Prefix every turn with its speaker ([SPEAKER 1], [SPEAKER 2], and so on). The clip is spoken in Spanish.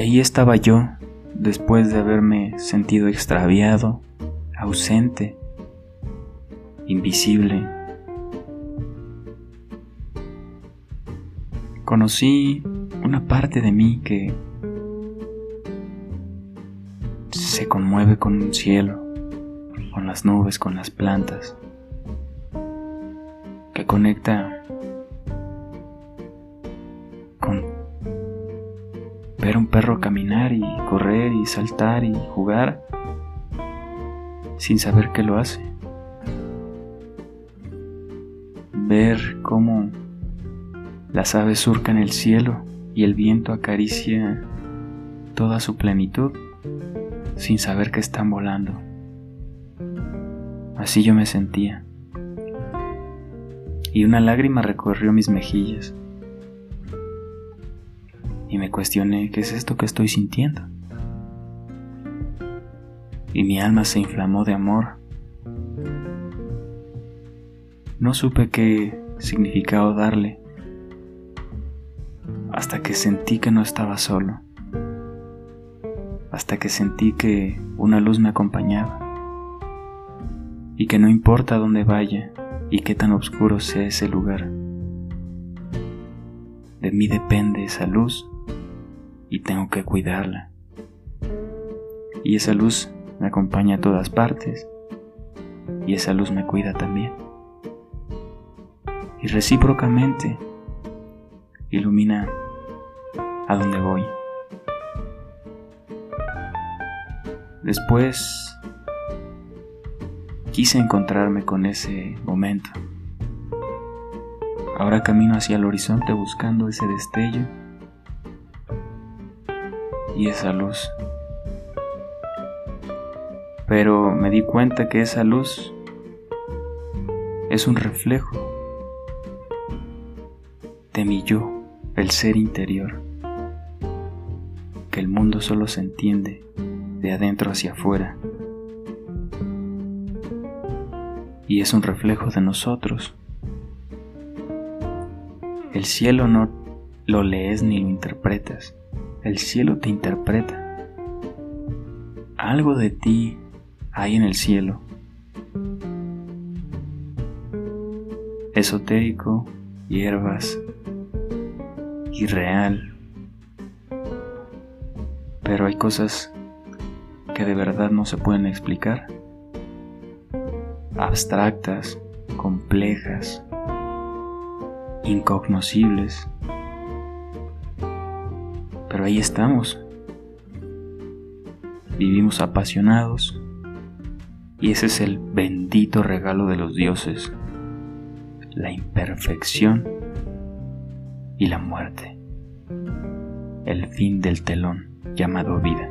[SPEAKER 1] ahí estaba yo, después de haberme sentido extraviado, ausente, invisible. Conocí una parte de mí que se conmueve con un cielo, con las nubes, con las plantas, que conecta ver un perro caminar y correr y saltar y jugar sin saber que lo hace. Ver cómo las aves surcan el cielo y el viento acaricia toda su plenitud sin saber que están volando. Así yo me sentía. Y una lágrima recorrió mis mejillas. Y me cuestioné qué es esto que estoy sintiendo. Y mi alma se inflamó de amor. No supe qué significado darle hasta que sentí que no estaba solo hasta que sentí que una luz me acompañaba y que no importa dónde vaya y qué tan oscuro sea ese lugar. De mí depende esa luz y tengo que cuidarla. Y esa luz me acompaña a todas partes y esa luz me cuida también. Y recíprocamente ilumina a donde voy. Después quise encontrarme con ese momento. Ahora camino hacia el horizonte buscando ese destello y esa luz. Pero me di cuenta que esa luz es un reflejo de mi yo, el ser interior, que el mundo solo se entiende de adentro hacia afuera. Y es un reflejo de nosotros. El cielo no lo lees ni lo interpretas. El cielo te interpreta. Algo de ti hay en el cielo. Esotérico, hierbas, irreal. Pero hay cosas que de verdad no se pueden explicar. Abstractas, complejas, incognoscibles. Ahí estamos. Vivimos apasionados y ese es el bendito regalo de los dioses, la imperfección y la muerte, el fin del telón llamado vida.